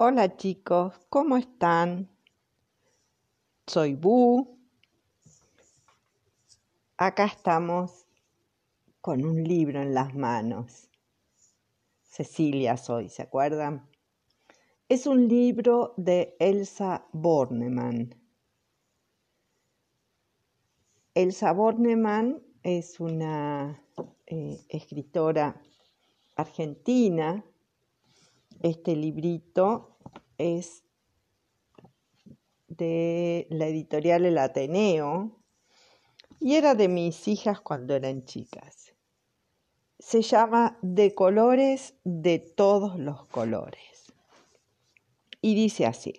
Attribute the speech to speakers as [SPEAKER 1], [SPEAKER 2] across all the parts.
[SPEAKER 1] Hola chicos, ¿cómo están? Soy Bu. Acá estamos con un libro en las manos. Cecilia soy, ¿se acuerdan? Es un libro de Elsa Bornemann. Elsa Bornemann es una eh, escritora argentina. Este librito es de la editorial El Ateneo y era de mis hijas cuando eran chicas. Se llama De colores de todos los colores. Y dice así.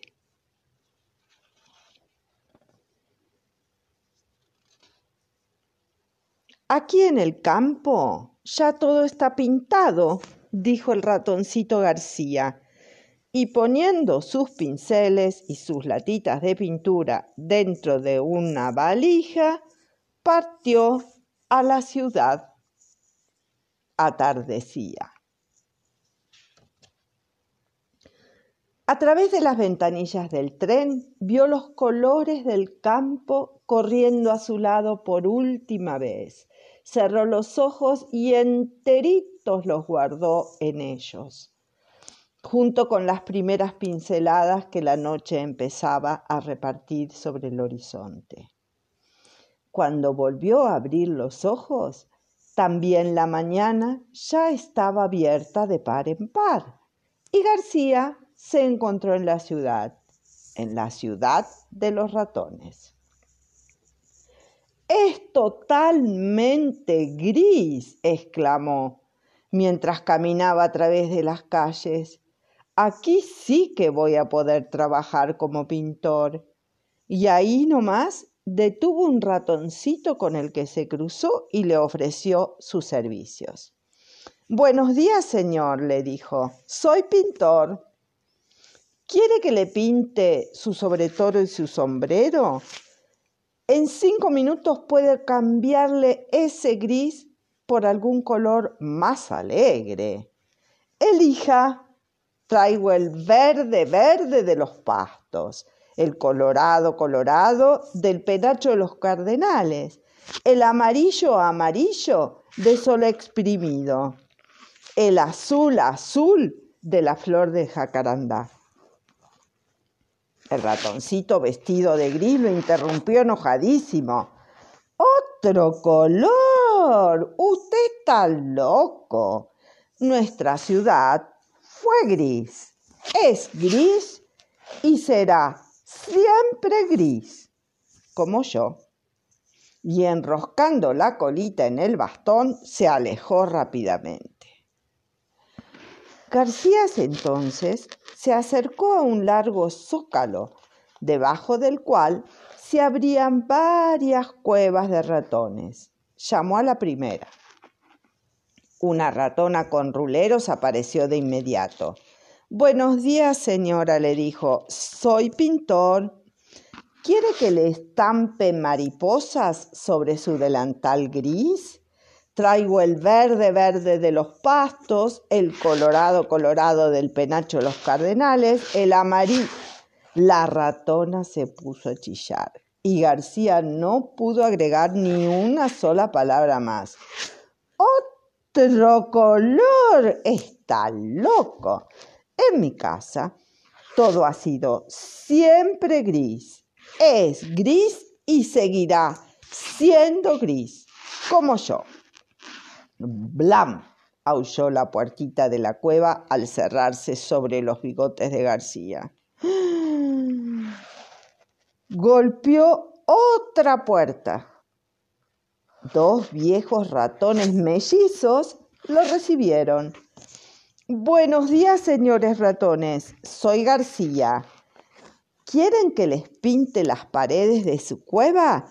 [SPEAKER 1] Aquí en el campo ya todo está pintado, dijo el ratoncito García, y poniendo sus pinceles y sus latitas de pintura dentro de una valija, partió a la ciudad. Atardecía. A través de las ventanillas del tren vio los colores del campo corriendo a su lado por última vez. Cerró los ojos y los guardó en ellos, junto con las primeras pinceladas que la noche empezaba a repartir sobre el horizonte. Cuando volvió a abrir los ojos, también la mañana ya estaba abierta de par en par y García se encontró en la ciudad, en la ciudad de los ratones. Es totalmente gris, exclamó, mientras caminaba a través de las calles. Aquí sí que voy a poder trabajar como pintor. Y ahí nomás detuvo un ratoncito con el que se cruzó y le ofreció sus servicios. Buenos días, señor, le dijo. Soy pintor. ¿Quiere que le pinte su sobretoro y su sombrero? En cinco minutos puede cambiarle ese gris por algún color más alegre. Elija, traigo el verde verde de los pastos, el colorado colorado del penacho de los cardenales, el amarillo amarillo de sol exprimido, el azul azul de la flor de jacarandá. El ratoncito vestido de gris lo interrumpió enojadísimo. ¡Otro color! Usted está loco. Nuestra ciudad fue gris, es gris y será siempre gris, como yo. Y enroscando la colita en el bastón, se alejó rápidamente. García entonces se acercó a un largo zócalo, debajo del cual se abrían varias cuevas de ratones. Llamó a la primera. Una ratona con ruleros apareció de inmediato. Buenos días, señora, le dijo. Soy pintor. ¿Quiere que le estampe mariposas sobre su delantal gris? Traigo el verde verde de los pastos, el colorado colorado del penacho de los cardenales, el amarillo. La ratona se puso a chillar y García no pudo agregar ni una sola palabra más. Otro color. Está loco. En mi casa todo ha sido siempre gris. Es gris y seguirá siendo gris, como yo. Blam, aulló la puertita de la cueva al cerrarse sobre los bigotes de García. Golpeó otra puerta. Dos viejos ratones mellizos lo recibieron. Buenos días, señores ratones. Soy García. ¿Quieren que les pinte las paredes de su cueva?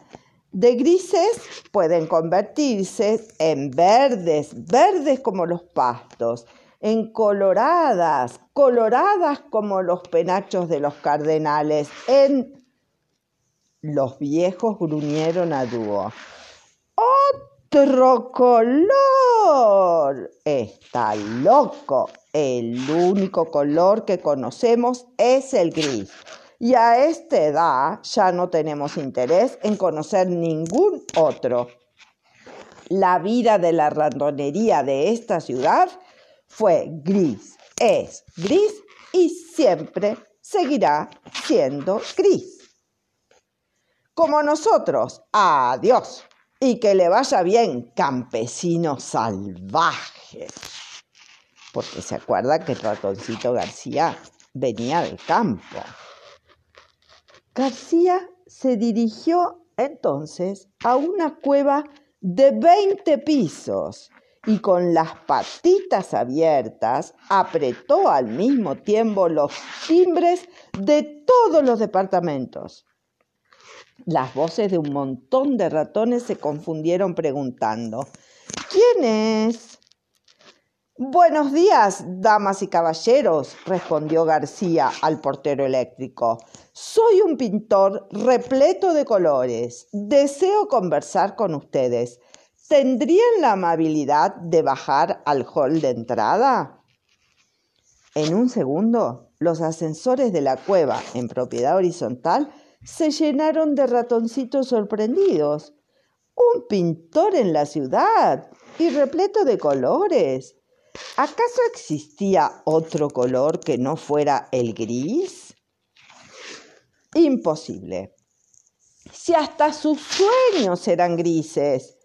[SPEAKER 1] de grises pueden convertirse en verdes, verdes como los pastos, en coloradas, coloradas como los penachos de los cardenales, en... Los viejos gruñeron a dúo. ¡Otro color! Está loco, el único color que conocemos es el gris. Y a esta edad ya no tenemos interés en conocer ningún otro. La vida de la ratonería de esta ciudad fue gris, es gris y siempre seguirá siendo gris. Como nosotros, adiós. Y que le vaya bien, campesinos salvajes. Porque se acuerda que el ratoncito García venía del campo. García se dirigió entonces a una cueva de 20 pisos y con las patitas abiertas apretó al mismo tiempo los timbres de todos los departamentos. Las voces de un montón de ratones se confundieron preguntando, ¿quién es? Buenos días, damas y caballeros, respondió García al portero eléctrico. Soy un pintor repleto de colores. Deseo conversar con ustedes. ¿Tendrían la amabilidad de bajar al hall de entrada? En un segundo, los ascensores de la cueva en propiedad horizontal se llenaron de ratoncitos sorprendidos. Un pintor en la ciudad y repleto de colores. ¿Acaso existía otro color que no fuera el gris? Imposible. Si hasta sus sueños eran grises,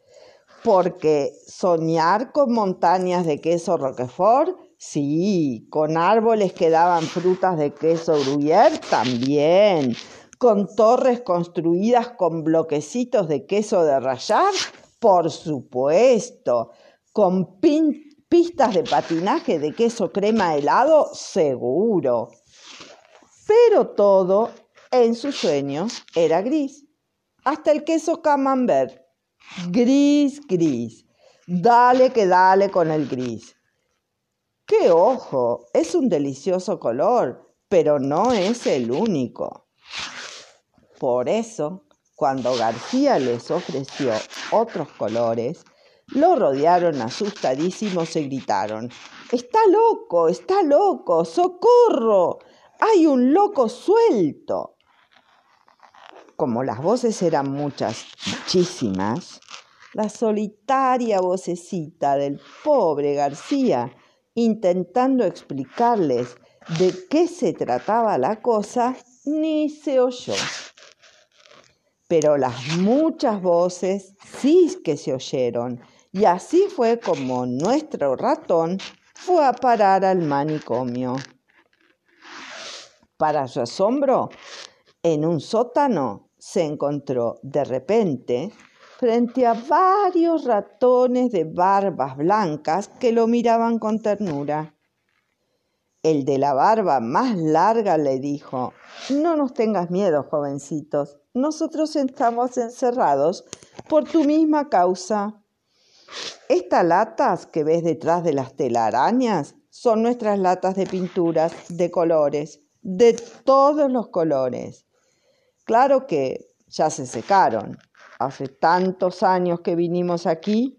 [SPEAKER 1] porque soñar con montañas de queso Roquefort, sí, con árboles que daban frutas de queso Gruyère, también, con torres construidas con bloquecitos de queso de rayar, por supuesto, con pistas de patinaje de queso crema helado, seguro. Pero todo en sus sueños era gris, hasta el queso camembert Gris, gris. Dale que dale con el gris. ¡Qué ojo! Es un delicioso color, pero no es el único. Por eso, cuando García les ofreció otros colores, lo rodearon asustadísimos y gritaron, Está loco, está loco, socorro, hay un loco suelto. Como las voces eran muchas, muchísimas, la solitaria vocecita del pobre García, intentando explicarles de qué se trataba la cosa, ni se oyó. Pero las muchas voces sí que se oyeron, y así fue como nuestro ratón fue a parar al manicomio. Para su asombro, en un sótano se encontró de repente frente a varios ratones de barbas blancas que lo miraban con ternura. El de la barba más larga le dijo, No nos tengas miedo, jovencitos, nosotros estamos encerrados por tu misma causa. Estas latas que ves detrás de las telarañas son nuestras latas de pinturas de colores, de todos los colores. Claro que ya se secaron, hace tantos años que vinimos aquí,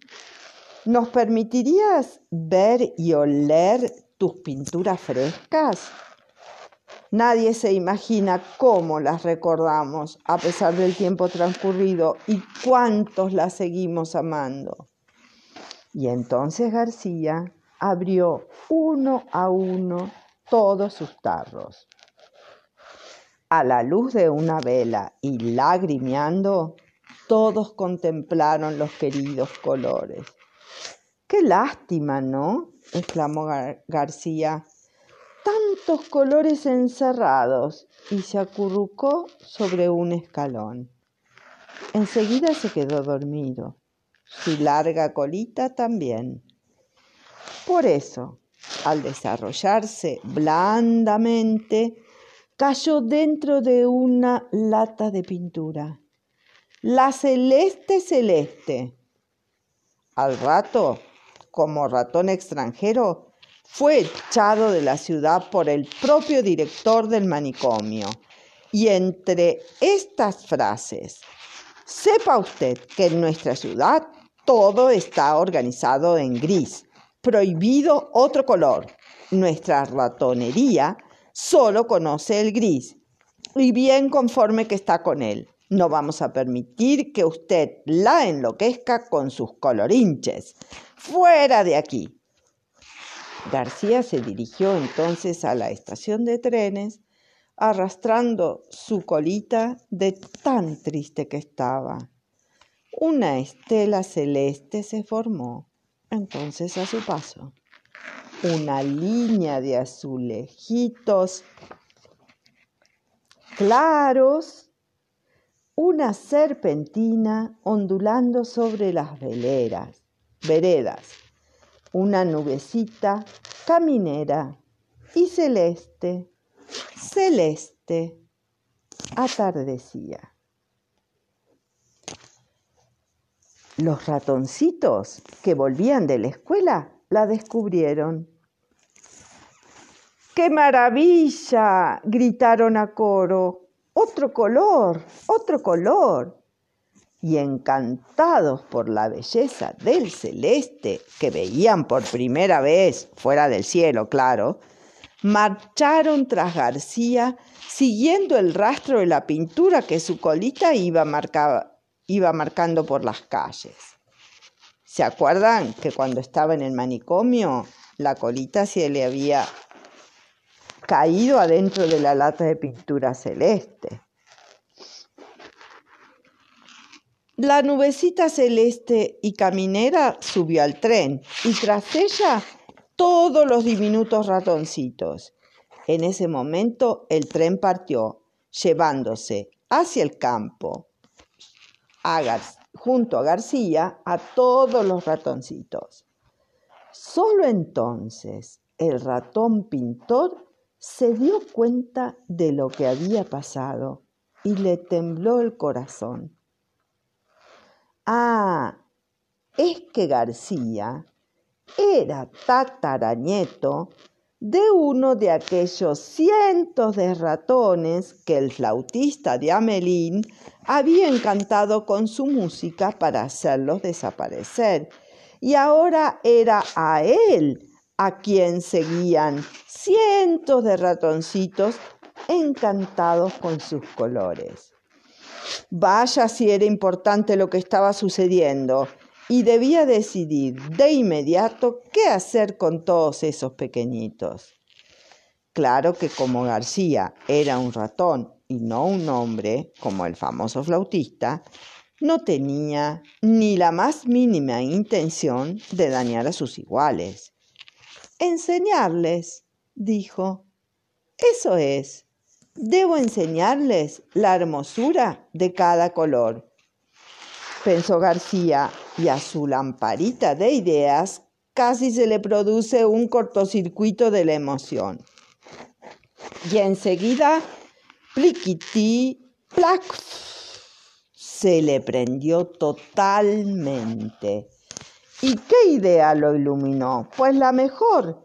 [SPEAKER 1] ¿nos permitirías ver y oler tus pinturas frescas? Nadie se imagina cómo las recordamos a pesar del tiempo transcurrido y cuántos las seguimos amando. Y entonces García abrió uno a uno todos sus tarros. A la luz de una vela y lagrimeando, todos contemplaron los queridos colores. Qué lástima, ¿no? exclamó García. Colores encerrados y se acurrucó sobre un escalón. Enseguida se quedó dormido. Su larga colita también. Por eso, al desarrollarse blandamente, cayó dentro de una lata de pintura la celeste celeste. Al rato, como ratón extranjero, fue echado de la ciudad por el propio director del manicomio. Y entre estas frases, sepa usted que en nuestra ciudad todo está organizado en gris, prohibido otro color. nuestra ratonería solo conoce el gris y bien conforme que está con él. No vamos a permitir que usted la enloquezca con sus colorinches. Fuera de aquí. García se dirigió entonces a la estación de trenes, arrastrando su colita de tan triste que estaba. Una estela celeste se formó entonces a su paso. Una línea de azulejitos claros, una serpentina ondulando sobre las veleras, veredas, una nubecita caminera y celeste, celeste, atardecía. Los ratoncitos que volvían de la escuela la descubrieron. ¡Qué maravilla! gritaron a coro. Otro color, otro color. Y encantados por la belleza del celeste que veían por primera vez, fuera del cielo, claro, marcharon tras García siguiendo el rastro de la pintura que su colita iba, iba marcando por las calles. ¿Se acuerdan que cuando estaba en el manicomio la colita se le había caído adentro de la lata de pintura celeste. La nubecita celeste y caminera subió al tren y tras ella todos los diminutos ratoncitos. En ese momento el tren partió, llevándose hacia el campo, junto a García, a todos los ratoncitos. Solo entonces el ratón pintor se dio cuenta de lo que había pasado y le tembló el corazón. Ah, es que García era tatarañeto de uno de aquellos cientos de ratones que el flautista de Amelín había encantado con su música para hacerlos desaparecer. Y ahora era a él a quien seguían cientos de ratoncitos encantados con sus colores. Vaya si era importante lo que estaba sucediendo y debía decidir de inmediato qué hacer con todos esos pequeñitos. Claro que como García era un ratón y no un hombre, como el famoso flautista, no tenía ni la más mínima intención de dañar a sus iguales. Enseñarles, dijo. Eso es. Debo enseñarles la hermosura de cada color. Pensó García, y a su lamparita de ideas casi se le produce un cortocircuito de la emoción. Y enseguida, pliquití, plac, se le prendió totalmente. ¿Y qué idea lo iluminó? Pues la mejor,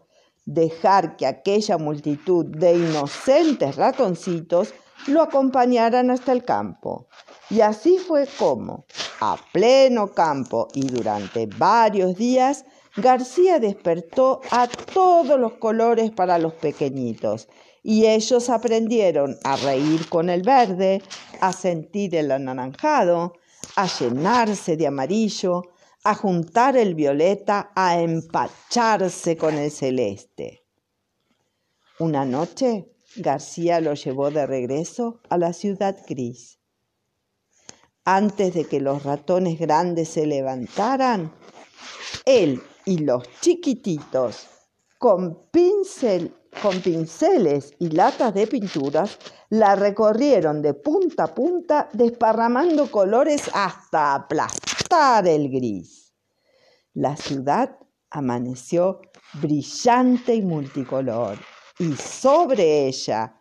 [SPEAKER 1] dejar que aquella multitud de inocentes ratoncitos lo acompañaran hasta el campo. Y así fue como, a pleno campo y durante varios días, García despertó a todos los colores para los pequeñitos y ellos aprendieron a reír con el verde, a sentir el anaranjado, a llenarse de amarillo, a juntar el violeta, a empacharse con el celeste. Una noche García lo llevó de regreso a la ciudad gris. Antes de que los ratones grandes se levantaran, él y los chiquititos, con, pincel, con pinceles y latas de pinturas, la recorrieron de punta a punta, desparramando colores hasta aplastar el gris. La ciudad amaneció brillante y multicolor, y sobre ella,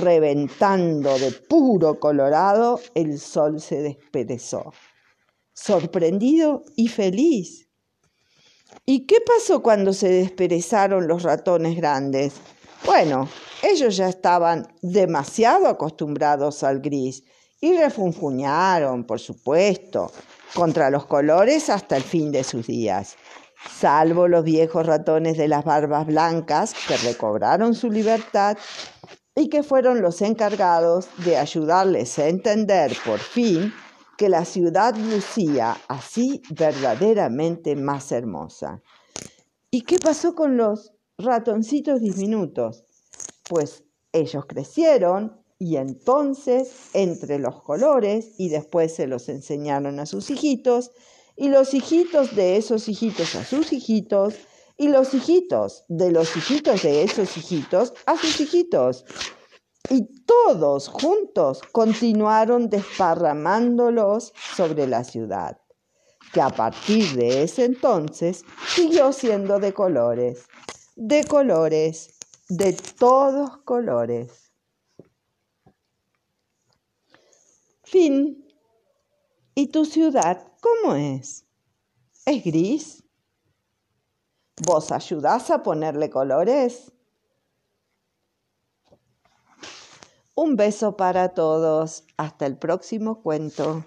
[SPEAKER 1] reventando de puro colorado, el sol se desperezó, sorprendido y feliz. ¿Y qué pasó cuando se desperezaron los ratones grandes? Bueno, ellos ya estaban demasiado acostumbrados al gris y refunfuñaron, por supuesto, contra los colores hasta el fin de sus días. salvo los viejos ratones de las barbas blancas que recobraron su libertad y que fueron los encargados de ayudarles a entender por fin que la ciudad lucía así verdaderamente más hermosa. ¿Y qué pasó con los ratoncitos diminutos? Pues ellos crecieron y entonces entre los colores y después se los enseñaron a sus hijitos y los hijitos de esos hijitos a sus hijitos y los hijitos de los hijitos de esos hijitos a sus hijitos. Y todos juntos continuaron desparramándolos sobre la ciudad, que a partir de ese entonces siguió siendo de colores, de colores, de todos colores. Fin. ¿Y tu ciudad cómo es? ¿Es gris? ¿Vos ayudás a ponerle colores? Un beso para todos. Hasta el próximo cuento.